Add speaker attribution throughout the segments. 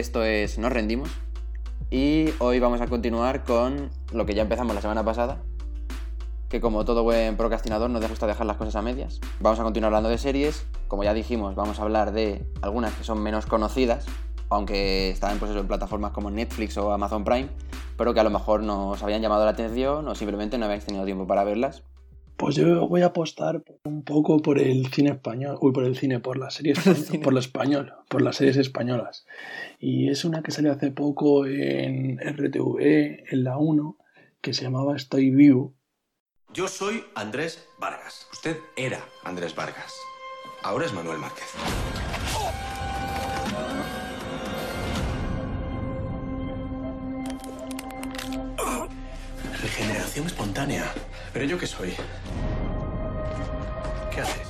Speaker 1: esto es Nos Rendimos y hoy vamos a continuar con lo que ya empezamos la semana pasada, que como todo buen procrastinador nos gusta dejar las cosas a medias. Vamos a continuar hablando de series, como ya dijimos, vamos a hablar de algunas que son menos conocidas, aunque están pues en plataformas como Netflix o Amazon Prime, pero que a lo mejor nos habían llamado la atención o simplemente no habéis tenido tiempo para verlas.
Speaker 2: Pues yo voy a apostar un poco por el cine español, uy, por el cine, por las series, por lo español, por las series españolas. Y es una que salió hace poco en RTV, en la 1, que se llamaba Estoy vivo.
Speaker 3: Yo soy Andrés Vargas. Usted era Andrés Vargas. Ahora es Manuel Márquez. Regeneración espontánea. ¿Pero yo qué soy? ¿Qué haces?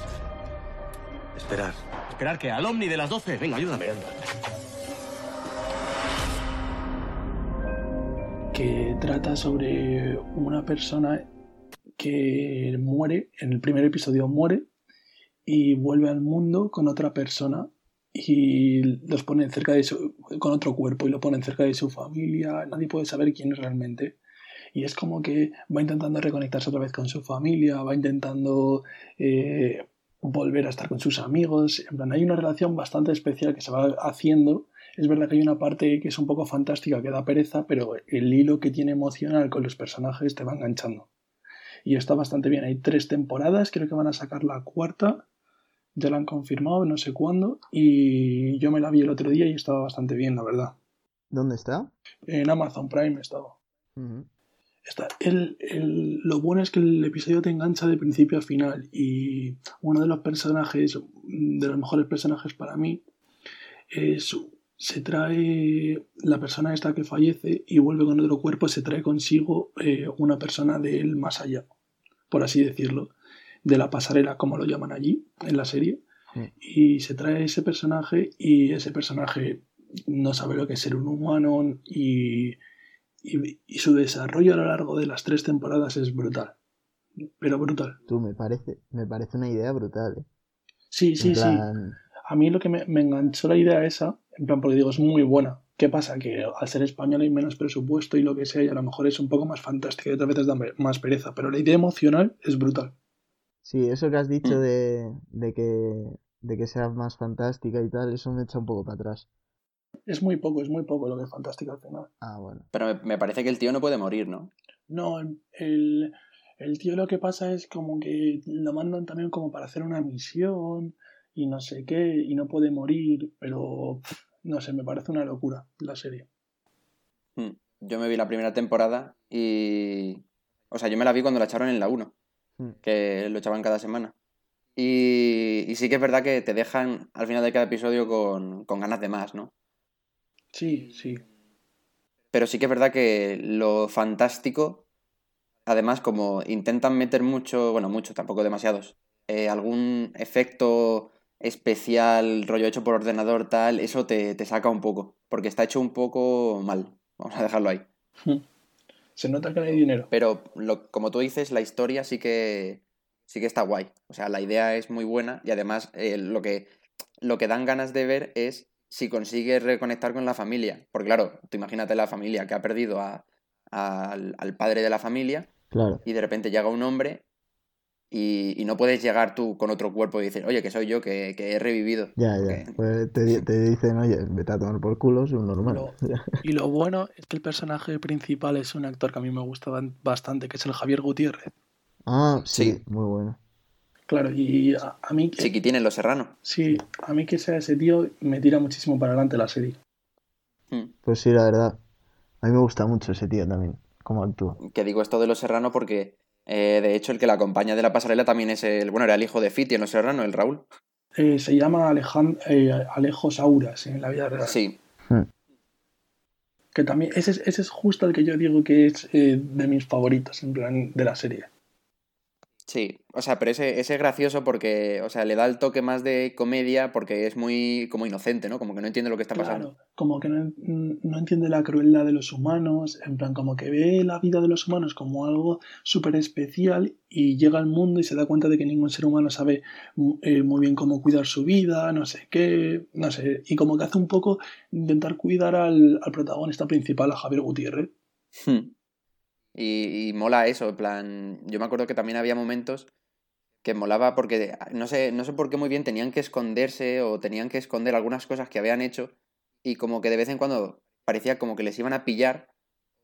Speaker 3: Esperar. ¿Esperar que ¿Al Omni de las 12? Venga, ayúdame.
Speaker 2: Que trata sobre una persona que muere, en el primer episodio muere y vuelve al mundo con otra persona y los ponen cerca de su, con otro cuerpo y lo ponen cerca de su familia, nadie puede saber quién es realmente y es como que va intentando reconectarse otra vez con su familia, va intentando eh, volver a estar con sus amigos, en plan, hay una relación bastante especial que se va haciendo. Es verdad que hay una parte que es un poco fantástica, que da pereza, pero el hilo que tiene emocional con los personajes te va enganchando. Y está bastante bien. Hay tres temporadas, creo que van a sacar la cuarta. Ya la han confirmado, no sé cuándo. Y yo me la vi el otro día y estaba bastante bien, la verdad.
Speaker 4: ¿Dónde está?
Speaker 2: En Amazon Prime estaba. Está, el, el, lo bueno es que el episodio te engancha de principio a final y uno de los personajes, de los mejores personajes para mí, es, se trae la persona esta que fallece y vuelve con otro cuerpo, se trae consigo eh, una persona del más allá, por así decirlo, de la pasarela, como lo llaman allí en la serie. Y se trae ese personaje y ese personaje no sabe lo que es ser un humano y y, su desarrollo a lo largo de las tres temporadas es brutal. Pero brutal.
Speaker 4: Tú, me parece, me parece una idea brutal. ¿eh?
Speaker 2: Sí, sí, sí. A mí lo que me, enganchó la idea esa, en plan, porque digo, es muy buena. ¿Qué pasa? Que al ser español hay menos presupuesto y lo que sea, y a lo mejor es un poco más fantástica y otras veces da más pereza, pero la idea emocional es brutal.
Speaker 4: Sí, eso que has dicho mm. de, de, que, de que sea más fantástica y tal, eso me echa un poco para atrás.
Speaker 2: Es muy poco, es muy poco lo que es fantástico al final.
Speaker 4: Ah, bueno.
Speaker 1: Pero me, parece que el tío no puede morir, ¿no?
Speaker 2: No, el, el tío lo que pasa es como que lo mandan también como para hacer una misión y no sé qué, y no puede morir, pero no sé, me parece una locura la serie.
Speaker 1: Hmm. Yo me vi la primera temporada y... O sea, yo me la vi cuando la echaron en la 1, hmm. que lo echaban cada semana. Y, y, sí que es verdad que te dejan al final de cada episodio con, con ganas de más, ¿no?
Speaker 2: Sí, sí.
Speaker 1: Pero sí que es verdad que lo fantástico, además, como intentan meter mucho, bueno, mucho, tampoco demasiados, eh, algún efecto especial, rollo hecho por ordenador, tal, eso te, saca un poco, porque está hecho un poco mal. Vamos a dejarlo ahí.
Speaker 2: Se nota que no hay dinero.
Speaker 1: Pero lo, como tú dices, la historia sí que sí que está guay. O sea, la idea es muy buena y además eh, lo, que, lo que dan ganas de ver es si consigues reconectar con la familia. Porque claro, tú imagínate la familia que ha perdido a, al, padre de la familia y de repente llega un hombre y, no puedes llegar tú con otro cuerpo y decir, oye, que soy yo, que, he revivido.
Speaker 4: Ya, ya. Pues te, dicen, oye, vete a tomar por culo, es un normal.
Speaker 2: y lo bueno es que el personaje principal es un actor que a mí me gusta bastante, que es el Javier Gutiérrez.
Speaker 4: Ah, sí. muy bueno.
Speaker 2: Claro, y a, mí...
Speaker 1: Sí, que tiene Los Serrano.
Speaker 2: Sí, a mí que sea ese tío me tira muchísimo para adelante la serie.
Speaker 4: Hmm. Pues sí, la verdad. A mí me gusta mucho ese tío también, como actúa.
Speaker 1: Que digo esto de Los Serrano porque, eh, de hecho, el que la acompaña de la pasarela también es el... Bueno, era el hijo de Fiti en Los Serrano, el Raúl.
Speaker 2: Eh, se llama Alejandro, eh, Alejo Sauras en la vida real.
Speaker 1: Sí.
Speaker 4: Hmm.
Speaker 2: Que también, ese, ese, es justo el que yo digo que es de mis favoritos, en plan, de la serie.
Speaker 1: Sí, o sea, pero ese, ese es gracioso porque, o sea, le da el toque más de comedia porque es muy como inocente, ¿no? Como que no entiende lo que está pasando.
Speaker 2: Claro, como que no, no entiende la crueldad de los humanos, en plan, como que ve la vida de los humanos como algo súper especial y llega al mundo y se da cuenta de que ningún ser humano sabe eh, muy bien cómo cuidar su vida, no sé qué, no sé, y como que hace un poco intentar cuidar al, al protagonista principal, a Javier Gutiérrez.
Speaker 1: Hmm. Y, y, mola eso, en plan, yo me acuerdo que también había momentos que molaba porque no sé, no sé por qué muy bien tenían que esconderse o tenían que esconder algunas cosas que habían hecho y como que de vez en cuando parecía como que les iban a pillar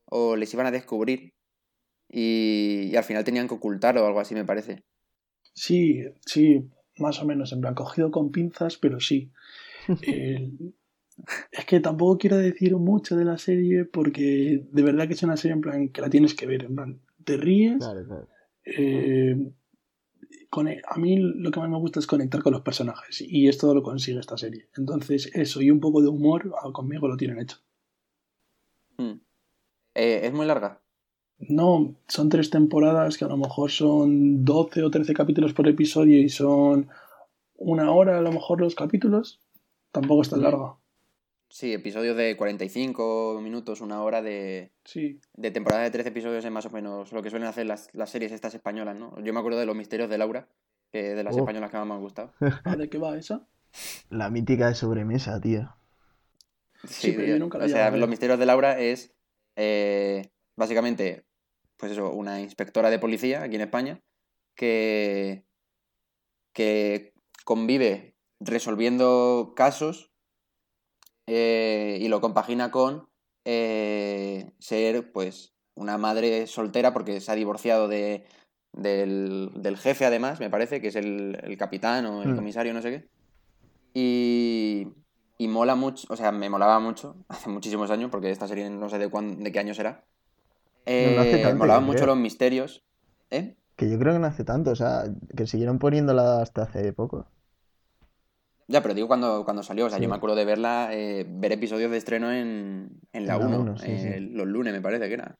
Speaker 1: o les iban a descubrir y, y al final tenían que ocultarlo o algo así me parece.
Speaker 2: Sí, sí, más o menos, en plan cogido con pinzas, pero sí. El, es que tampoco quiero decir mucho de la serie porque de verdad que es una serie en plan que la tienes que ver, en plan, te ríes.
Speaker 4: Claro, claro.
Speaker 2: Eh, con, a mí lo que más me gusta es conectar con los personajes y esto lo consigue esta serie. Entonces eso y un poco de humor ah, conmigo lo tienen hecho.
Speaker 1: Hmm. Eh, ¿Es muy larga?
Speaker 2: No, son tres temporadas que a lo mejor son 12 o 13 capítulos por episodio y son una hora a lo mejor los capítulos. Tampoco es tan larga.
Speaker 1: Sí, episodios de 45 minutos, una hora de,
Speaker 2: sí.
Speaker 1: de temporada de 13 episodios es más o menos lo que suelen hacer las, las series estas españolas, ¿no? Yo me acuerdo de Los Misterios de Laura, que de las
Speaker 4: Oh.
Speaker 1: españolas que más me han gustado.
Speaker 2: ¿Ah, ¿De qué va esa?
Speaker 4: La mítica de sobremesa, tío.
Speaker 2: Sí, pero yo nunca la
Speaker 1: O sea. Los Misterios de Laura es eh, básicamente, pues eso, una inspectora de policía aquí en España que, que convive resolviendo casos eh, y lo compagina con eh, ser, pues, una madre soltera porque se ha divorciado de, del, del jefe, además, me parece, que es el, el capitán o el
Speaker 4: Hmm.
Speaker 1: comisario, no sé qué. Y, y mola mucho, o sea, me molaba mucho, hace muchísimos años, porque esta serie no sé de, cuán- de qué año será.
Speaker 4: No,
Speaker 1: Eh,
Speaker 4: tanto,
Speaker 1: molaban mucho
Speaker 4: creo.
Speaker 1: los misterios. ¿Eh?
Speaker 4: Que yo creo que no hace tanto, o sea, que siguieron poniéndola hasta hace poco.
Speaker 1: Ya, pero digo cuando, cuando salió, o sea,
Speaker 4: Sí.
Speaker 1: yo me acuerdo de verla, eh, ver episodios de estreno en, en la
Speaker 4: En la
Speaker 1: 1,
Speaker 4: uno, sí,
Speaker 1: eh,
Speaker 4: sí.
Speaker 1: los lunes me parece que era.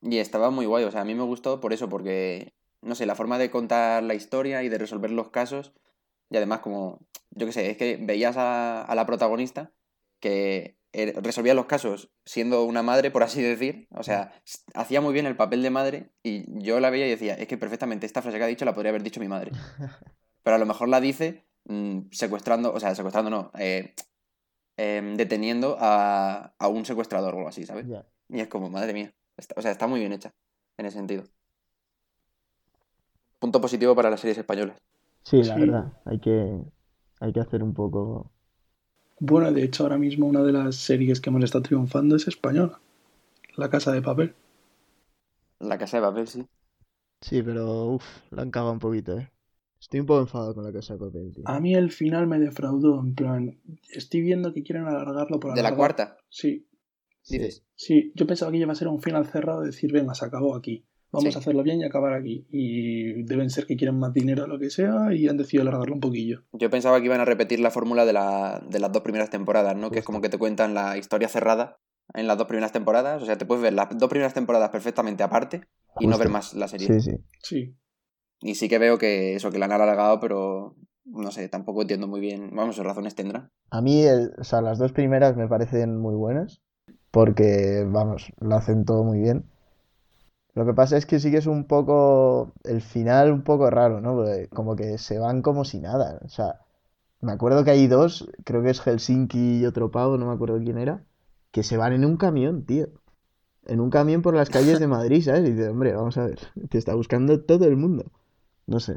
Speaker 1: Y estaba muy guay, o sea, a mí me gustó por eso, porque, no sé, la forma de contar la historia y de resolver los casos, y además como, yo qué sé, es que veías a, a la protagonista que eh, resolvía los casos siendo una madre, por así decir, o sea, hacía muy bien el papel de madre y yo la veía y decía, es que perfectamente esta frase que ha dicho la podría haber dicho mi madre. Pero a lo mejor la dice mm, secuestrando, o sea, secuestrando no, eh, em, deteniendo a, a un secuestrador o algo así, ¿sabes?
Speaker 4: Ya.
Speaker 1: Y es como, madre mía, está- o sea, está muy bien hecha en ese sentido. Punto positivo para las series españolas.
Speaker 4: Sí, la
Speaker 2: Sí.
Speaker 4: verdad, hay que, hay que hacer un poco...
Speaker 2: Bueno, de hecho ahora mismo una de las series que más está triunfando es española. La Casa de Papel.
Speaker 1: La casa de papel, sí.
Speaker 4: Sí, pero uff, la han cagado un poquito, eh. Estoy un poco enfadado con la casa de papel, tío.
Speaker 2: A mí el final me defraudó, en plan, estoy viendo que quieren alargarlo por
Speaker 1: De la cuarta,
Speaker 2: Sí,
Speaker 1: dices.
Speaker 2: sí, yo pensaba que iba a ser un final cerrado, decir, venga, se acabó aquí. Vamos
Speaker 1: Sí.
Speaker 2: a hacerlo bien y acabar aquí. Y deben ser que quieren más dinero o lo que sea y han decidido alargarlo un poquillo.
Speaker 1: Yo pensaba que iban a repetir la fórmula de, la, de las dos primeras temporadas, ¿no? Que es como que te cuentan la historia cerrada en las dos primeras temporadas. O sea, te puedes ver las dos primeras temporadas perfectamente aparte y no ver más la serie.
Speaker 4: Sí, sí.
Speaker 2: Sí,
Speaker 1: Y sí que veo que eso, que la han alargado, pero no sé, tampoco entiendo muy bien. Vamos, sus razones tendrá.
Speaker 4: A mí, el- o sea, las dos primeras me parecen muy buenas porque, vamos, lo hacen todo muy bien. Lo que pasa es que sí que es un poco, el final un poco raro, ¿no? Porque como que se van como si nada. O sea, me acuerdo que hay dos, creo que es Helsinki y otro pavo, no me acuerdo quién era, que se van en un camión, tío. En un camión por las calles de Madrid, ¿sabes? Y dices, hombre, vamos a ver, te está buscando todo el mundo. No sé.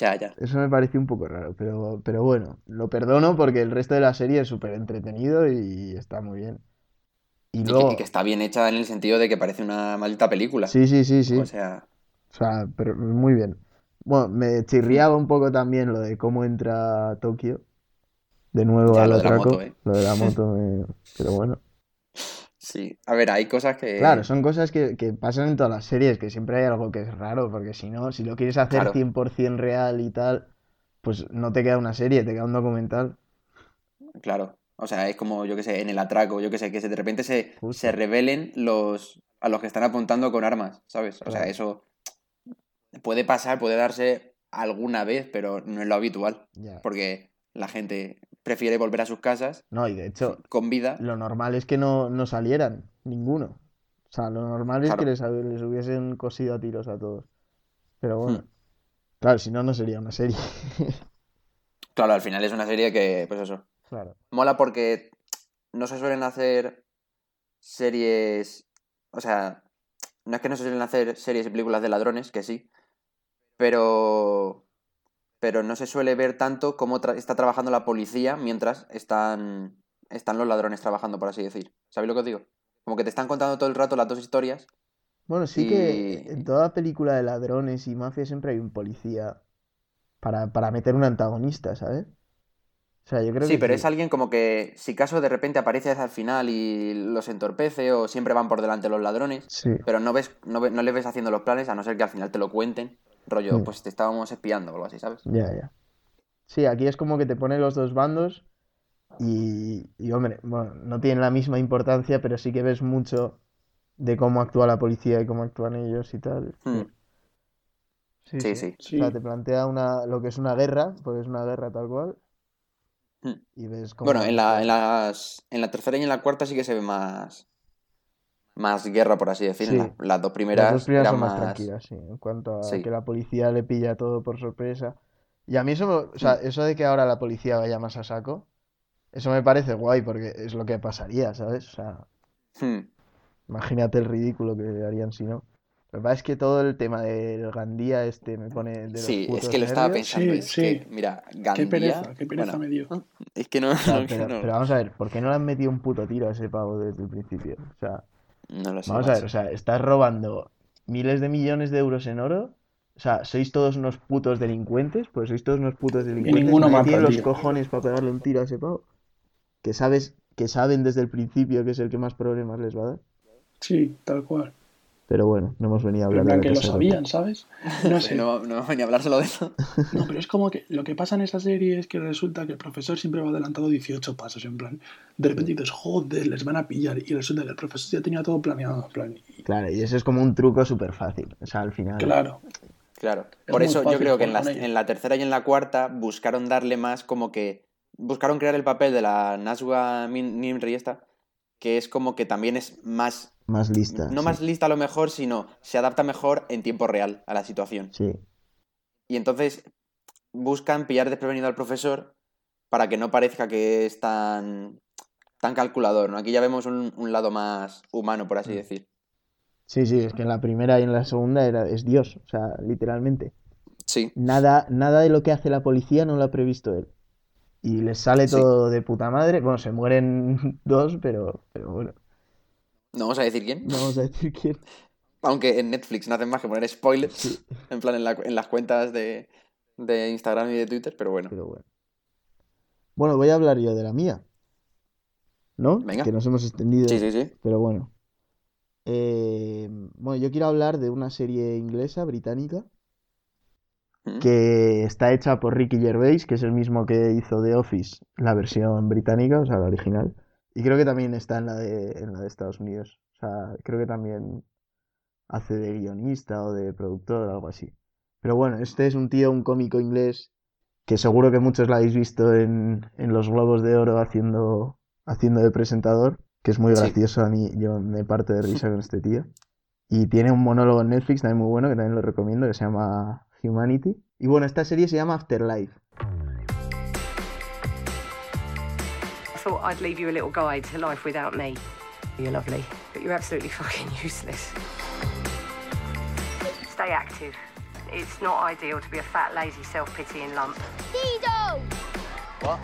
Speaker 1: Ya, ya.
Speaker 4: Eso me pareció un poco raro, pero, pero bueno, lo perdono porque el resto de la serie es súper entretenido y está muy bien. Y
Speaker 1: Y que,
Speaker 4: luego,
Speaker 1: y que está bien hecha en el sentido de que parece una maldita película.
Speaker 4: sí, sí, sí, sí,
Speaker 1: O sea,
Speaker 4: o sea, pero muy bien. Bueno, me chirriaba un poco también lo de cómo entra a Tokio, de nuevo
Speaker 1: Ya,
Speaker 4: al
Speaker 1: lo de la moto, ¿eh?
Speaker 4: lo de la moto, me- pero bueno.
Speaker 1: Sí. A ver, hay cosas que.
Speaker 4: Claro, son cosas que, que pasan en todas las series, que siempre hay algo que es raro, porque si no, si lo quieres hacer
Speaker 1: Claro.
Speaker 4: 100% real y tal, pues no te queda una serie, te queda un documental.
Speaker 1: Claro. O sea, es como, yo que sé, en el atraco, yo que sé, que se- de repente se,
Speaker 4: Justo.
Speaker 1: se revelen los, a los que están apuntando con armas, ¿sabes? O sea, eso puede pasar, puede darse alguna vez, pero no es lo habitual. Porque la gente prefiere volver a sus casas
Speaker 4: No, y de hecho,
Speaker 1: con vida.
Speaker 4: lo normal es que no, no salieran ninguno. O sea, lo normal es que les, les hubiesen cosido a tiros a todos. Pero bueno,
Speaker 1: Hmm.
Speaker 4: claro, si no, no sería una serie.
Speaker 1: Claro, al final es una serie que, pues eso,
Speaker 4: Claro.
Speaker 1: mola porque no se suelen hacer series, o sea, no es que no se suelen hacer series y películas de ladrones, que sí, pero pero no se suele ver tanto cómo tra- está trabajando la policía mientras están están los ladrones trabajando, por así decir. ¿Sabéis lo que os digo? Como que te están contando todo el rato las dos historias.
Speaker 4: Bueno, sí que en toda película de ladrones y mafia siempre hay un policía para, para meter un antagonista, ¿sabes? O sea, yo creo
Speaker 1: Sí,
Speaker 4: que
Speaker 1: pero
Speaker 4: sí.
Speaker 1: es alguien como que si caso de repente aparece al final y los entorpece o siempre van por delante los ladrones,
Speaker 4: Sí,
Speaker 1: pero no ves no, no le ves haciendo los planes a no ser que al final te lo cuenten, rollo,
Speaker 4: Mm.
Speaker 1: pues te estábamos espiando o algo así, ¿sabes?
Speaker 4: ya, ya. Sí, aquí es como que te pone los dos bandos y, y, hombre, bueno, no tienen la misma importancia, pero sí que ves mucho de cómo actúa la policía y cómo actúan ellos y tal.
Speaker 1: Mm.
Speaker 4: Sí,
Speaker 1: Sí,
Speaker 4: sí.
Speaker 1: sí.
Speaker 4: O sea, te plantea una, lo que es una guerra, porque es una guerra tal cual,
Speaker 1: Mm.
Speaker 4: y ves cómo...
Speaker 1: Bueno, en la, en las en la tercera y en la cuarta sí que se ve más más guerra, por así decir. En
Speaker 4: Sí.
Speaker 1: la- las dos
Speaker 4: Las
Speaker 1: primeras
Speaker 4: dos primeras
Speaker 1: eran
Speaker 4: son más
Speaker 1: más...
Speaker 4: tranquilas, sí, en cuanto a
Speaker 1: Sí.
Speaker 4: que la policía le pilla todo por sorpresa. Y a mí eso, me- o sea, eso de que ahora la policía vaya más a saco, eso me parece guay porque es lo que pasaría, ¿sabes? O sea,
Speaker 1: Hmm.
Speaker 4: imagínate el ridículo que harían si no. Lo que pasa es que todo el tema del Gandía este me pone de los
Speaker 1: Sí, es que lo estaba pensando.
Speaker 2: Sí,
Speaker 1: es
Speaker 2: sí.
Speaker 1: que, mira,
Speaker 2: Qué
Speaker 1: Gandía.
Speaker 2: pereza, qué pereza
Speaker 1: bueno,
Speaker 2: me dio.
Speaker 1: es que no,
Speaker 4: pero,
Speaker 1: no-
Speaker 4: pero vamos a ver, ¿por qué no le han metido un puto tiro a ese pavo desde el principio? O sea,
Speaker 1: no lo sé.
Speaker 4: Vamos a ver, o sea, estás robando miles de millones de euros en oro. O sea, sois todos unos putos delincuentes, pues sois todos unos putos delincuentes.
Speaker 2: ninguno
Speaker 4: nadie
Speaker 2: mata,
Speaker 4: tiene los
Speaker 2: tío.
Speaker 4: cojones para pegarle un tiro a ese pavo. Que sabes, que saben desde el principio que es el que más problemas les va a dar.
Speaker 2: Sí, tal cual.
Speaker 4: Pero bueno, no hemos venido a hablar de la
Speaker 2: que lo
Speaker 4: Casa de
Speaker 2: sabían, ¿sabes? No sé.
Speaker 1: No, no venía a hablar solo de eso.
Speaker 2: No, pero es como que lo que pasa en esta serie es que resulta que el profesor siempre va adelantado 18 pasos, en plan. De repente dices, joder, les van a pillar. Y resulta que el profesor ya tenía todo planeado, en plan. y-
Speaker 4: Claro, y eso es como un truco súper fácil. O sea, al final.
Speaker 2: claro.
Speaker 1: Claro.
Speaker 2: Es
Speaker 1: Por eso yo creo que en la, en la tercera y en la cuarta buscaron darle más como que. Buscaron crear el papel de la Najwa Min- Nimri esta, que es como que también es más.
Speaker 4: Más lista.
Speaker 1: No
Speaker 4: sí.
Speaker 1: más lista a lo mejor, sino se adapta mejor en tiempo real a la situación.
Speaker 4: Sí.
Speaker 1: Y entonces buscan pillar desprevenido al profesor para que no parezca que es tan, tan calculador, ¿no? Aquí ya vemos un, un lado más humano, por así
Speaker 4: Mm.
Speaker 1: decir.
Speaker 4: Sí, sí, es que en la primera y en la segunda era, es Dios. O sea, literalmente.
Speaker 1: Sí.
Speaker 4: Nada, nada de lo que hace la policía no lo ha previsto él. Y les sale
Speaker 1: Sí.
Speaker 4: todo de puta madre. Bueno, se mueren dos, pero, pero bueno,
Speaker 1: No vamos a decir quién.
Speaker 4: no vamos a decir quién.
Speaker 1: Aunque en Netflix no hacen más que poner spoilers,
Speaker 4: Sí.
Speaker 1: en plan en, la- en las cuentas de, de Instagram y de Twitter, pero bueno.
Speaker 4: Pero bueno. Bueno, voy a hablar yo de la mía. ¿No?
Speaker 1: Venga.
Speaker 4: Que nos hemos extendido.
Speaker 1: Sí, sí, sí.
Speaker 4: Pero bueno. Eh, bueno, yo quiero hablar de una serie inglesa, británica,
Speaker 1: Mm.
Speaker 4: que está hecha por Ricky Gervais, que es el mismo que hizo The Office, la versión británica, o sea, la original. Y creo que también está en la de, en la de Estados Unidos. O sea, creo que también hace de guionista o de productor o algo así. Pero bueno, este es un tío, un cómico inglés, que seguro que muchos la habéis visto en, en los Globos de Oro haciendo, haciendo de presentador, que es muy
Speaker 1: Sí.
Speaker 4: gracioso a mí, yo me parto de risa con este tío. Y tiene un monólogo en Netflix también muy bueno, que también lo recomiendo, que se llama Humanity. Y bueno, esta serie se llama Afterlife.
Speaker 5: Thought I'd leave you a little guide to life without me. You're lovely, but you're absolutely fucking useless. Stay active. It's not ideal to be a fat, lazy, self-pitying lump.
Speaker 6: Pedo!
Speaker 7: What?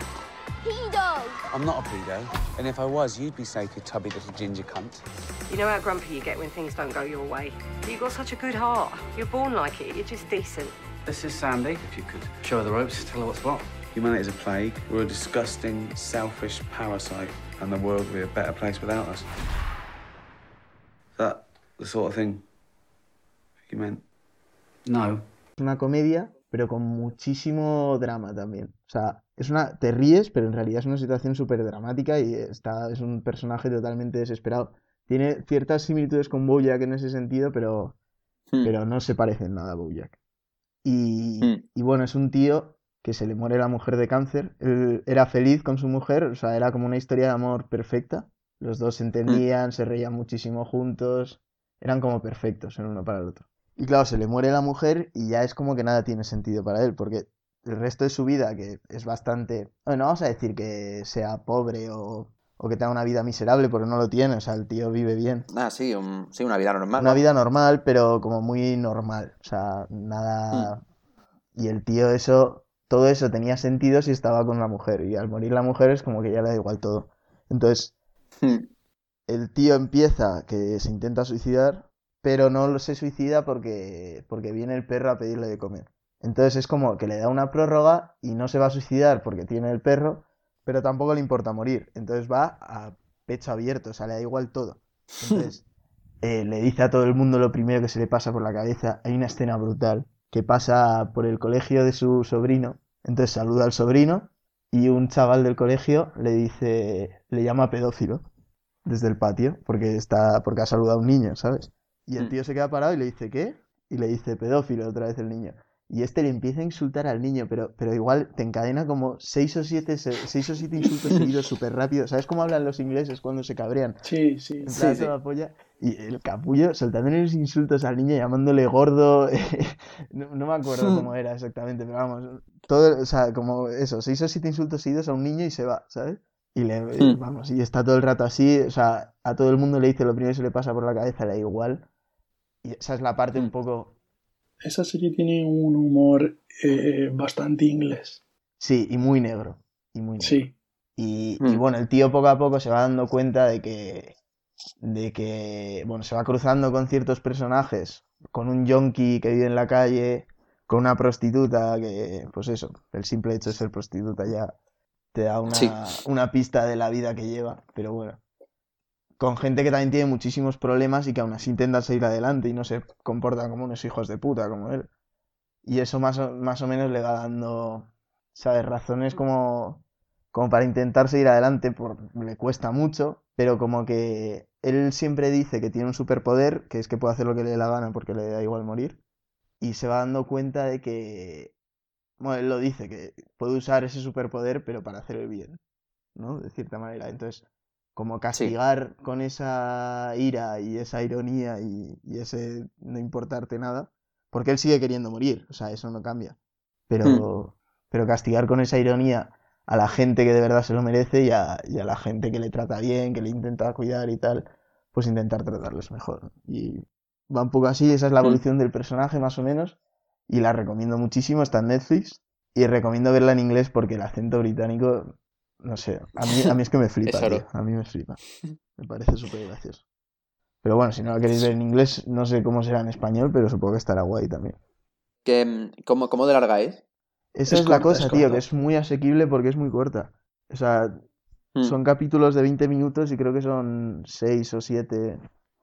Speaker 6: Pedo!
Speaker 7: I'm not a pedo. And if I was, you'd be safe, you tubby little ginger cunt.
Speaker 5: You know how grumpy you get when things don't go your way. You've got such a good heart. You're born like it. You're just decent.
Speaker 8: This is Sandy. If you could show her the ropes, tell her what's what.
Speaker 7: Humanity's a plague. We're a disgusting, selfish parasite, and the world would be a better place without us. Is that the sort of thing you meant?
Speaker 8: No.
Speaker 4: Es una comedia, pero con muchísimo drama también. O sea, es una, te ríes, pero en realidad es una situación súper dramática y está, es un personaje totalmente desesperado. Tiene ciertas similitudes con Bojack en ese sentido, pero,
Speaker 1: Hmm.
Speaker 4: pero no se parece en nada a Bojack. Y,
Speaker 1: Hmm.
Speaker 4: y bueno, es un tío que se le muere la mujer de cáncer. Él era feliz con su mujer, o sea, era como una historia de amor perfecta. Los dos se entendían, se reían muchísimo juntos, eran como perfectos el uno para el otro. Y claro, se le muere la mujer y ya es como que nada tiene sentido para él, porque el resto de su vida, que es bastante... Bueno, no vamos a decir que sea pobre o, o que tenga una vida miserable, porque no lo tiene, o sea, el tío vive bien.
Speaker 1: Ah, sí, un- sí, una vida normal.
Speaker 4: Una
Speaker 1: vamos.
Speaker 4: vida normal, pero como muy normal. O sea, nada. Y el tío, eso, todo eso tenía sentido si estaba con una mujer. Y al morir la mujer es como que ya le da igual todo. Entonces,
Speaker 1: Hmm.
Speaker 4: el tío empieza que se intenta suicidar, pero no se suicida porque, porque viene el perro a pedirle de comer. Entonces es como que le da una prórroga y no se va a suicidar porque tiene el perro, pero tampoco le importa morir. Entonces va a pecho abierto, o sea, le da igual todo. Entonces eh, le dice a todo el mundo lo primero que se le pasa por la cabeza. Hay una escena brutal que pasa por el colegio de su sobrino. Entonces saluda al sobrino y un chaval del colegio le dice, le llama pedófilo desde el patio porque está, porque ha saludado a un niño, ¿sabes? Y el
Speaker 1: Mm.
Speaker 4: tío se queda parado y le dice, ¿qué? Y le dice pedófilo otra vez el niño. Y este le empieza a insultar al niño, pero, pero igual te encadena como seis o siete, se- seis o siete insultos seguidos súper rápido. ¿Sabes cómo hablan los ingleses cuando se cabrean?
Speaker 2: Sí, sí.
Speaker 1: Sí,
Speaker 4: polla. Y el capullo soltándole los insultos al niño, llamándole gordo. No, no me acuerdo cómo era exactamente, pero vamos. Todo, o sea, como eso, seis o siete insultos seguidos a un niño y se va, ¿sabes? Y le,
Speaker 1: Hmm.
Speaker 4: vamos, y está todo el rato así, o sea, a todo el mundo le dice lo primero que se le pasa por la cabeza, le da igual. Y esa es la parte un
Speaker 1: Hmm.
Speaker 4: poco,
Speaker 2: Esa serie tiene un humor eh, bastante inglés.
Speaker 4: sí, y muy negro. Y muy negro.
Speaker 2: Sí.
Speaker 4: Y, y
Speaker 1: Mm.
Speaker 4: bueno, el tío poco a poco se va dando cuenta de que, de que, bueno, se va cruzando con ciertos personajes, con un yonki que vive en la calle, con una prostituta que, pues eso, el simple hecho de ser prostituta ya te da una,
Speaker 1: Sí.
Speaker 4: una pista de la vida que lleva, pero bueno. Con gente que también tiene muchísimos problemas y que aún así intentan seguir adelante y no se comportan como unos hijos de puta como él. Y eso más o, más o menos le va dando, ¿sabes? Razones como, como para intentar seguir adelante, por, le cuesta mucho, pero como que él siempre dice que tiene un superpoder, que es que puede hacer lo que le dé la gana porque le da igual morir, y se va dando cuenta de que, bueno, él lo dice, que puede usar ese superpoder, pero para hacer el bien, ¿no? De cierta manera. Entonces, como castigar con esa ira y esa ironía y, y ese no importarte nada, porque él sigue queriendo morir, o sea, eso no cambia. Pero, pero castigar con esa ironía a la gente que de verdad se lo merece y a, y a la gente que le trata bien, que le intenta cuidar y tal, pues intentar tratarles mejor. Y va un poco así, esa es la
Speaker 1: Mm.
Speaker 4: evolución del personaje más o menos, y la recomiendo muchísimo, está en Netflix, y recomiendo verla en inglés porque el acento británico, no sé, a mí, a mí es que me flipa, tío, a mí me flipa, me parece súper gracioso. Pero bueno, si no la queréis ver en inglés, no sé cómo será en español, pero supongo que estará guay también.
Speaker 1: Mm, ¿cómo, ¿Cómo de larga es?
Speaker 4: Esa
Speaker 2: Es
Speaker 4: es, la cosa,
Speaker 2: es
Speaker 4: tío, que es muy asequible porque es muy corta. O sea,
Speaker 1: Mm.
Speaker 4: son capítulos de 20 minutos y creo que son 6 o 7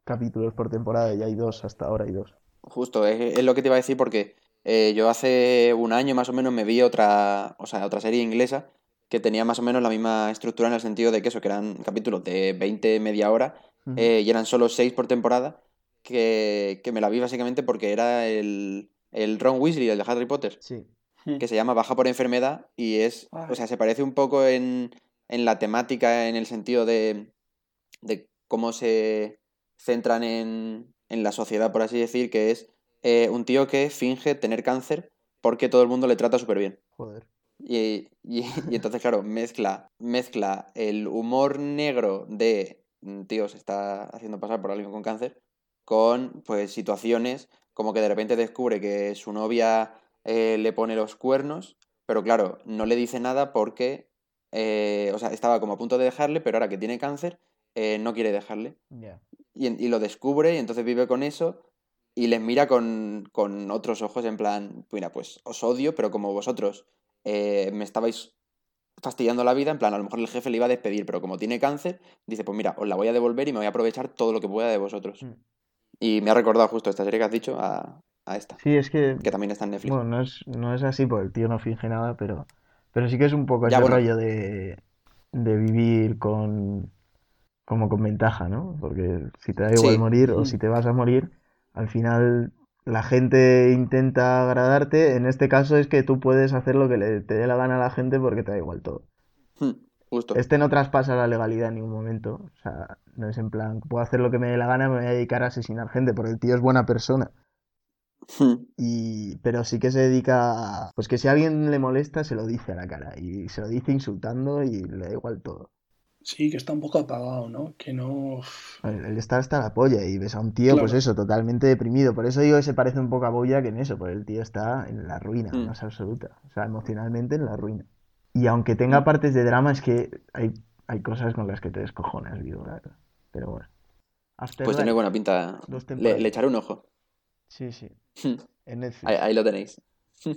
Speaker 4: capítulos por temporada y hay dos hasta ahora hay dos.
Speaker 1: Justo, es, es lo que te iba a decir porque eh, yo hace un año más o menos me vi otra, o sea, otra serie inglesa que tenía más o menos la misma estructura en el sentido de que eso, que eran capítulos de 20, media hora eh, y eran solo 6 por temporada, que, que me la vi básicamente porque era el, el Ron Weasley, el de Harry Potter,
Speaker 4: Sí.
Speaker 1: Que se llama Baja por enfermedad y es, o sea, se parece un poco en, en la temática, en el sentido de, de cómo se centran en, en la sociedad, por así decir, que es eh, un tío que finge tener cáncer porque todo el mundo le trata súper bien.
Speaker 4: Joder.
Speaker 1: Y, y- y entonces, claro, mezcla, mezcla el humor negro de mm, tío se está haciendo pasar por alguien con cáncer con pues situaciones como que de repente descubre que su novia eh, le pone los cuernos, pero claro, no le dice nada porque, eh, o sea, estaba como a punto de dejarle, pero ahora que tiene cáncer, eh, no quiere dejarle. Y, lo descubre y entonces vive con eso y les mira con, con otros ojos en plan, mira, pues os odio, pero como vosotros me estabais fastidiando la vida, en plan, a lo mejor el jefe le iba a despedir, pero como tiene cáncer, dice, pues mira, os la voy a devolver y me voy a aprovechar todo lo que pueda de vosotros.
Speaker 4: Mm.
Speaker 1: Y me ha recordado justo esta serie que has dicho a, a esta,
Speaker 4: Sí, es que,
Speaker 1: que también está en Netflix.
Speaker 4: bueno, no es, no es así porque el tío no finge nada, pero, pero sí que es un poco
Speaker 1: Ya,
Speaker 4: ese
Speaker 1: bueno.
Speaker 4: rollo de, de vivir con, como con ventaja, ¿no? Porque si te da igual
Speaker 1: Sí.
Speaker 4: morir o
Speaker 2: Mm.
Speaker 4: si te vas a morir, al final la gente intenta agradarte. En este caso es que tú puedes hacer lo que le, te dé la gana a la gente porque te da igual todo.
Speaker 1: Hmm, Justo.
Speaker 4: Este no traspasa la legalidad en ningún momento. O sea, no es en plan, puedo hacer lo que me dé la gana, me voy a dedicar a asesinar gente, porque el tío es buena persona.
Speaker 1: Hmm.
Speaker 4: Y, pero sí que se dedica a, pues que si a alguien le molesta, se lo dice a la cara. Y se lo dice insultando y le da igual todo.
Speaker 2: Sí, que está un poco apagado, ¿no? Que no.
Speaker 4: Él está hasta la polla y ves a un tío, pues
Speaker 2: Claro.
Speaker 4: eso, totalmente deprimido. Por eso digo que se parece un poco a Boya que en eso, porque el tío está en la ruina,
Speaker 1: Mm.
Speaker 4: más absoluta. O sea, emocionalmente en la ruina. Y aunque tenga partes de drama, es que hay, hay cosas con las que te descojonas, digo, la verdad. Pero bueno.
Speaker 1: Pues tiene buena pinta. Le, le echaré un ojo.
Speaker 4: Sí, sí. En Netflix.
Speaker 1: Ahí, ahí lo tenéis.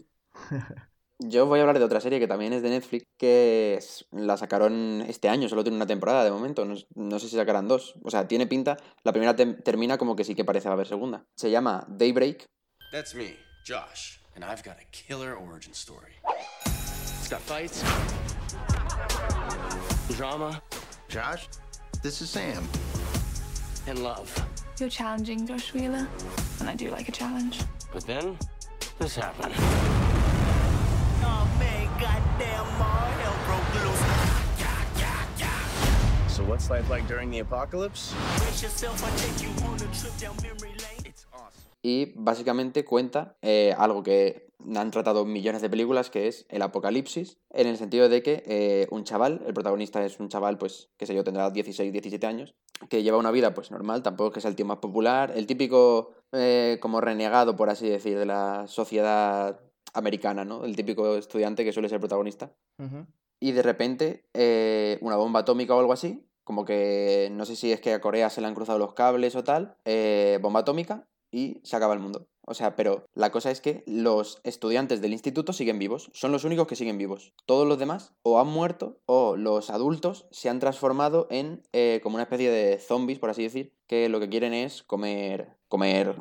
Speaker 1: Yo voy a hablar de otra serie que también es de Netflix, que es- la sacaron este año, solo tiene una temporada de momento, no, no sé si sacarán dos. O sea, tiene pinta, la primera termina como que sí que parece va a haber segunda. Se llama Daybreak
Speaker 3: That's me, Josh, and I've got a killer origin story. It's got fights, drama,
Speaker 9: Josh, this is Sam.
Speaker 3: and love.
Speaker 10: You're challenging, Josh Wheeler, and I do like a challenge.
Speaker 3: But then, this happened.
Speaker 9: So, what's life like during the apocalypse? It's awesome.
Speaker 1: y básicamente cuenta eh, algo que han tratado millones de películas, que es el apocalipsis, en el sentido de que eh, un chaval, el protagonista es un chaval, pues, qué sé yo, tendrá 16, 17 años, que lleva una vida, pues, normal, tampoco es que sea el tío más popular, el típico, eh, como renegado, por así decir, de la sociedad americana, ¿no? El típico estudiante que suele ser protagonista. Y de repente, eh, una bomba atómica o algo así, como que no sé si es que a Corea se le han cruzado los cables o tal, bomba atómica y se acaba el mundo. O sea, pero la cosa es que los estudiantes del instituto siguen vivos, son los únicos que siguen vivos. Todos los demás o han muerto o los adultos se han transformado en eh, como una especie de zombies, por así decir, que lo que quieren es comer, comer,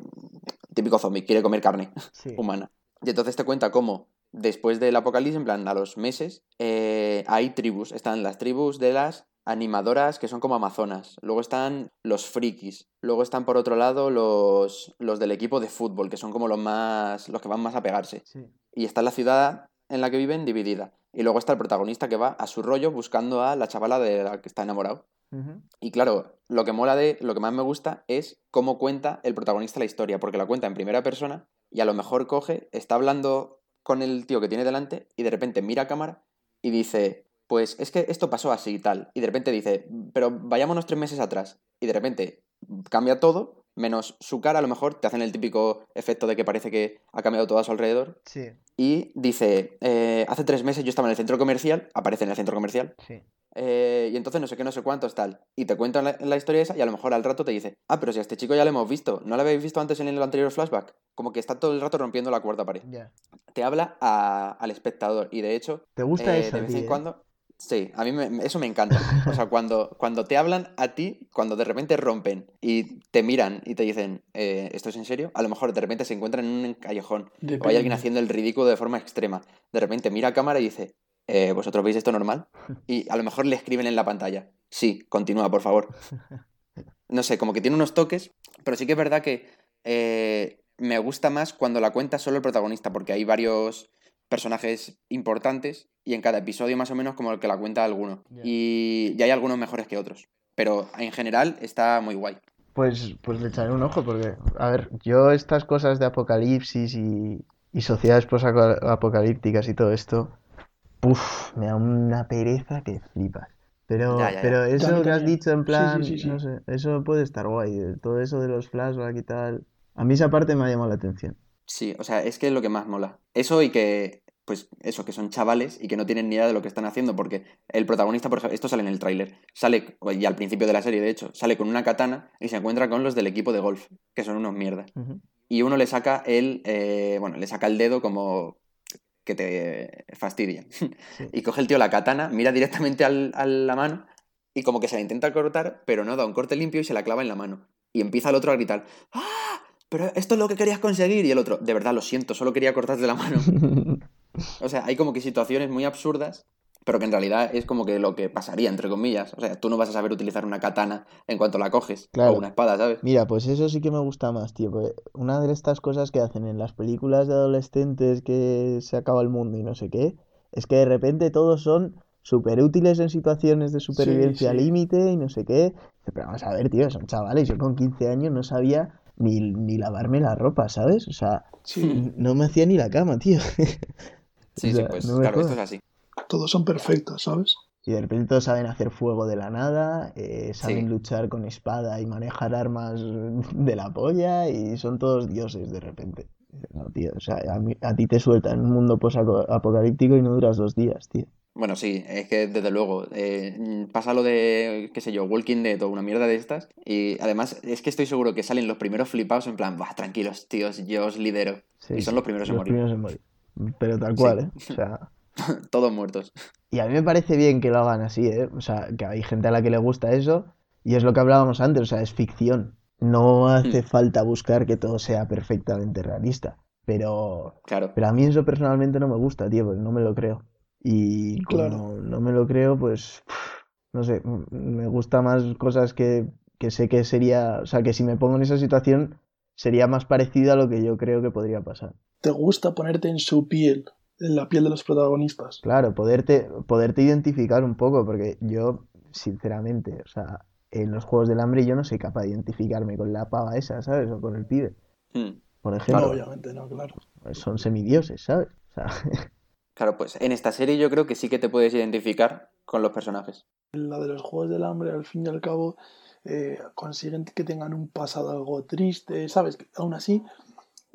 Speaker 1: típico zombie, quiere comer carne
Speaker 4: Sí.
Speaker 1: humana. Y entonces te cuenta cómo después del apocalipsis, en plan a los meses, eh, hay tribus. Están las tribus de las animadoras que son como amazonas. Luego están los frikis. Luego están por otro lado los, los del equipo de fútbol, que son como los más. los que van más a pegarse.
Speaker 4: Sí.
Speaker 1: Y está la ciudad en la que viven dividida. Y luego está el protagonista que va a su rollo buscando a la chavala de la que está enamorado. Y claro, lo que mola de, lo que más me gusta es cómo cuenta el protagonista la historia, porque la cuenta en primera persona y a lo mejor coge, está hablando con el tío que tiene delante y de repente mira a cámara y dice, pues es que esto pasó así y tal. Y de repente dice, pero vayámonos tres meses atrás. Y de repente cambia todo, menos su cara, a lo mejor te hacen el típico efecto de que parece que ha cambiado todo a su alrededor.
Speaker 4: Sí,
Speaker 1: Y dice, eh, hace tres meses yo estaba en el centro comercial, aparece en el centro comercial,
Speaker 4: sí.
Speaker 1: eh, y entonces no sé qué, no sé cuántos, tal. Y te cuentan la, la historia esa y a lo mejor al rato te dice, ah, pero si a este chico ya lo hemos visto, ¿no lo habéis visto antes en el anterior flashback? Como que está todo el rato rompiendo la cuarta pared.
Speaker 4: Ya.
Speaker 1: Te habla a- al espectador y de hecho,
Speaker 4: ¿Te gusta
Speaker 1: eh,
Speaker 4: eso
Speaker 1: de vez en cuando... Sí, a mí me- eso me encanta. O sea, cuando, cuando te hablan a ti, cuando de repente rompen y te miran y te dicen, eh, ¿esto es en serio? A lo mejor de repente se encuentran en un callejón o hay alguien haciendo el ridículo de forma extrema. De repente mira a cámara y dice, "Eh, ¿vosotros veis esto normal? Y a lo mejor le escriben en la pantalla, sí, continúa, por favor. No sé, como que tiene unos toques, pero sí que es verdad que eh, me gusta más cuando la cuenta solo el protagonista, porque hay varios personajes importantes y en cada episodio más o menos como el que la cuenta alguno. Y, y hay algunos mejores que otros. Pero en general está muy guay.
Speaker 4: Pues, pues le echaré un ojo porque, a ver, yo estas cosas de apocalipsis y, y sociedades posapocalípticas y todo esto, uff, me da una pereza que flipas. Pero,
Speaker 1: Ya, ya, ya.
Speaker 4: pero eso que has
Speaker 2: también.
Speaker 4: dicho en plan,
Speaker 2: sí, sí, sí.
Speaker 4: no sé, eso puede estar guay, todo eso de los flashbacks y tal. A mí esa parte me ha llamado la atención.
Speaker 1: Sí, o sea, es que es lo que más mola. Eso y que, pues, eso, que son chavales y que no tienen ni idea de lo que están haciendo, porque el protagonista, por ejemplo, esto sale en el tráiler, sale, y al principio de la serie, de hecho, sale con una katana y se encuentra con los del equipo de golf, que son unos mierdas.
Speaker 4: Ujú.
Speaker 1: Y uno le saca el, eh, bueno, le saca el dedo como que te fastidia. Y coge el tío la katana, mira directamente al- a la mano y como que se la intenta cortar, pero no da un corte limpio y se la clava en la mano. Y empieza el otro a gritar, ¡ah! Pero esto es lo que querías conseguir. Y el otro, de verdad, lo siento, solo quería cortarte la mano. O sea, hay como que situaciones muy absurdas pero que en realidad es como que lo que pasaría, entre comillas. O sea, tú no vas a saber utilizar una katana en cuanto la coges,
Speaker 4: Claro.
Speaker 1: o una espada, ¿sabes?
Speaker 4: Mira, pues eso sí que me gusta más, tío. una de estas cosas que hacen en las películas de adolescentes que se acaba el mundo y no sé qué, es que de repente todos son súper útiles en situaciones de supervivencia
Speaker 2: sí.
Speaker 4: límite y no sé qué. Pero vamos a ver, tío, son chavales. Yo con 15 años no sabía ni, ni lavarme la ropa, ¿sabes? O sea,
Speaker 2: Sí,
Speaker 4: no me hacía ni la cama, tío.
Speaker 1: Sí,
Speaker 4: O
Speaker 1: sí, pues
Speaker 4: no
Speaker 1: claro, esto es así.
Speaker 2: todos son perfectos, ¿sabes?
Speaker 4: Y de repente todos saben hacer fuego de la nada, eh, saben
Speaker 1: Sí.
Speaker 4: luchar con espada y manejar armas de la polla y son todos dioses de repente. No, tío, o sea, a, mí- a ti te sueltan en un mundo post-apocalíptico y no duras dos días, tío.
Speaker 1: Bueno, sí, es que desde luego, eh, mm, pasa lo de, qué sé yo, Walking Dead o una mierda de estas, y además es que estoy seguro que salen los primeros flipados en plan, bah, tranquilos, tíos, yo os lidero.
Speaker 4: Sí,
Speaker 1: y son
Speaker 4: sí,
Speaker 1: los primeros en
Speaker 4: los
Speaker 1: morir,
Speaker 4: primeros en morir. Pero tal
Speaker 1: Sí.
Speaker 4: cual, ¿eh? O sea,
Speaker 1: todos muertos.
Speaker 4: y a mí me parece bien que lo hagan así, ¿eh? O sea, que hay gente a la que le gusta eso y es lo que hablábamos antes, o sea, es ficción. No hace
Speaker 1: Hmm.
Speaker 4: falta buscar que todo sea perfectamente realista, pero
Speaker 1: Claro,
Speaker 4: Pero a mí eso personalmente no me gusta, tío, porque no me lo creo. Y como
Speaker 2: Claro.
Speaker 4: no me lo creo, pues no sé, me gusta más cosas que, que sé que sería, o sea, que si me pongo en esa situación sería más parecido a lo que yo creo que podría pasar.
Speaker 2: ¿Te gusta ponerte en su piel, en la piel de los protagonistas?
Speaker 4: Claro, poderte, poderte identificar un poco, porque yo, sinceramente, o sea, en los Juegos del Hambre yo no soy capaz de identificarme con la pava esa, ¿sabes? O con el pibe,
Speaker 1: Mm.
Speaker 4: por
Speaker 2: No,
Speaker 4: ejemplo.
Speaker 2: obviamente no, claro.
Speaker 4: Son semidioses, ¿sabes? O sea,
Speaker 1: claro, pues en esta serie yo creo que sí que te puedes identificar con los personajes.
Speaker 2: La de los Juegos del Hambre, al fin y al cabo, eh, consiguen que tengan un pasado algo triste, ¿sabes? Aún así,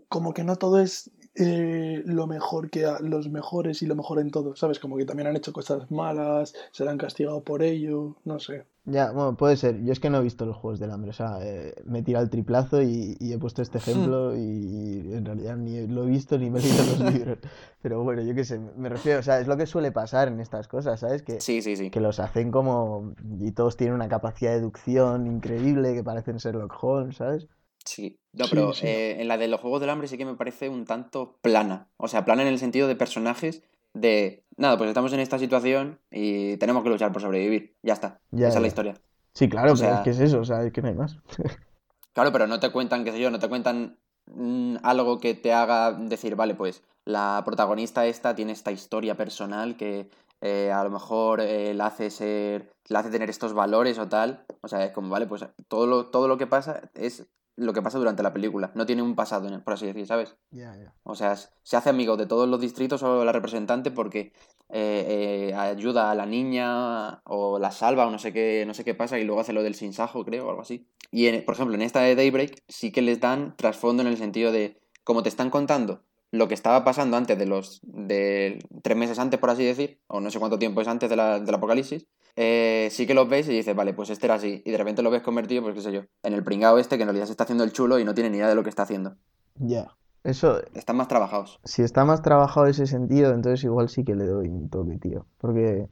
Speaker 2: como que no todo es eh, lo mejor que a- los mejores y lo mejor en todo, ¿sabes? Como que también han hecho cosas malas, se han castigado por ello, no sé.
Speaker 4: Ya, bueno, puede ser. Yo es que no he visto los Juegos del Hambre. O sea, eh, me he tirado el triplazo y, y he puesto este ejemplo y, en realidad ni lo he visto ni me he leído los libros. Pero bueno, yo qué sé, me refiero, o sea, es lo que suele pasar en estas cosas, ¿sabes? Que,
Speaker 1: Sí, sí, sí.
Speaker 4: que los hacen como... y todos tienen una capacidad de deducción increíble, que parecen Sherlock Holmes, ¿sabes?
Speaker 1: Sí, no, pero eh, en la de los Juegos del Hambre sí que me parece un tanto plana. O sea, plana en el sentido de personajes de, nada, pues estamos en esta situación y tenemos que luchar por sobrevivir. Ya está.
Speaker 4: Ya,
Speaker 1: Esa es la historia.
Speaker 4: Sí, claro,
Speaker 1: O
Speaker 4: pero es
Speaker 1: sea-
Speaker 4: que es eso, o sea, es que no hay más.
Speaker 1: Claro, pero no te cuentan, qué sé yo, no te cuentan mm, algo que te haga decir, vale, pues la protagonista esta tiene esta historia personal que eh, a lo mejor eh, la hace ser, la hace tener estos valores o tal. O sea, es como, vale, pues todo lo, todo lo que pasa es lo que pasa durante la película. No tiene un pasado, en- por así decir, ¿sabes?
Speaker 4: Ya, ya.
Speaker 1: O sea, se hace amigo de todos los distritos o la representante porque eh, eh, ayuda a la niña o la salva o no sé qué, no sé qué pasa y luego hace lo del sinsajo, creo, o algo así. Y en- por ejemplo, en esta de Daybreak sí que les dan trasfondo en el sentido de, como te están contando lo que estaba pasando antes de los, de tres meses antes, por así decir, o no sé cuánto tiempo es antes de la- del apocalipsis, eh, sí que los ves y dices, vale, pues este era así. Y de repente lo ves convertido, pues qué sé yo, en el pringao este que en realidad se está haciendo el chulo y no tiene ni idea de lo que está haciendo.
Speaker 4: Ya. Eso,
Speaker 1: Están más trabajados.
Speaker 4: si está más trabajado ese sentido, entonces igual sí que le doy un toque, tío. Porque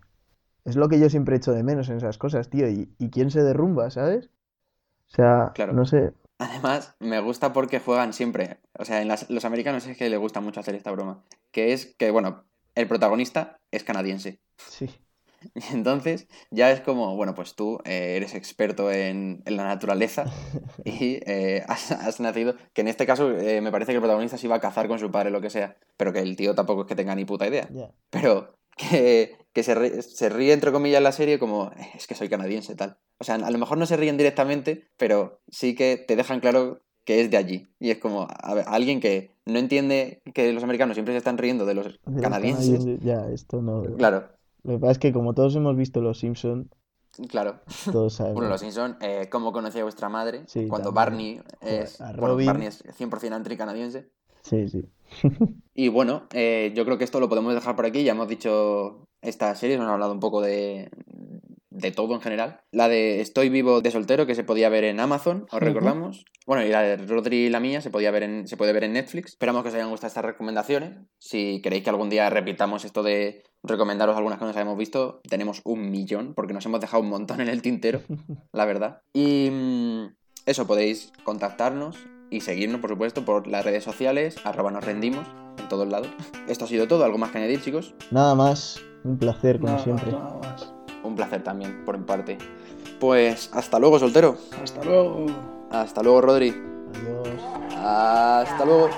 Speaker 4: es lo que yo siempre echo de menos en esas cosas, tío. ¿Y, y quién se derrumba, sabes? O sea,
Speaker 1: Claro.
Speaker 4: no sé.
Speaker 1: Además, me gusta porque juegan siempre. O sea, en las- los americanos es que les gusta mucho hacer esta broma. Que es que, bueno, el protagonista es canadiense.
Speaker 4: Sí.
Speaker 1: Y entonces ya es como, bueno, pues tú eh, eres experto en, en la naturaleza y eh, has, has nacido. Que en este caso eh, me parece que el protagonista se iba a cazar con su padre, lo que sea. Pero que el tío tampoco es que tenga ni puta idea. Pero que, que se, ríe, se ríe, entre comillas, en la serie como, "Eh, es que soy canadiense, tal. O sea, a lo mejor no se ríen directamente, pero sí que te dejan claro que es de allí. Y es como, a ver, alguien que no entiende que los americanos siempre se están riendo de los canadienses,
Speaker 4: Ya, esto no.
Speaker 1: Claro,
Speaker 4: Lo que pasa es que como todos hemos visto Los Simpson,
Speaker 1: claro.
Speaker 4: todos sabemos.
Speaker 1: Bueno, los Simpson, eh, ¿cómo conocía vuestra madre?
Speaker 4: Sí,
Speaker 1: Cuando
Speaker 4: también.
Speaker 1: Barney es, bueno,
Speaker 4: Robin.
Speaker 1: Barney es 100% anti-canadiense.
Speaker 4: Sí, sí.
Speaker 1: Y bueno, eh, yo creo que esto lo podemos dejar por aquí. Ya hemos dicho estas series, hemos hablado un poco de, de todo en general. La de Estoy vivo de soltero, que se podía ver en Amazon, os recordamos. Bueno, y la de Rodri y la mía se, podía ver en, se puede ver en Netflix. Esperamos que os hayan gustado estas recomendaciones. Si queréis que algún día repitamos esto de recomendaros algunas que nos hayamos visto, tenemos un millón, porque nos hemos dejado un montón en el tintero, la verdad. Y mm, eso, podéis contactarnos y seguirnos, por supuesto, por las redes sociales, arroba nos rendimos, en todos lados. Esto ha sido todo, algo más que añadir, chicos.
Speaker 4: Nada más. Un placer, como
Speaker 2: Nada más,
Speaker 4: siempre.
Speaker 2: nada más.
Speaker 1: Placer también, por mi parte. Pues hasta luego, soltero.
Speaker 2: Hasta luego.
Speaker 1: Hasta luego, Rodri.
Speaker 4: Adiós.
Speaker 1: Hasta luego.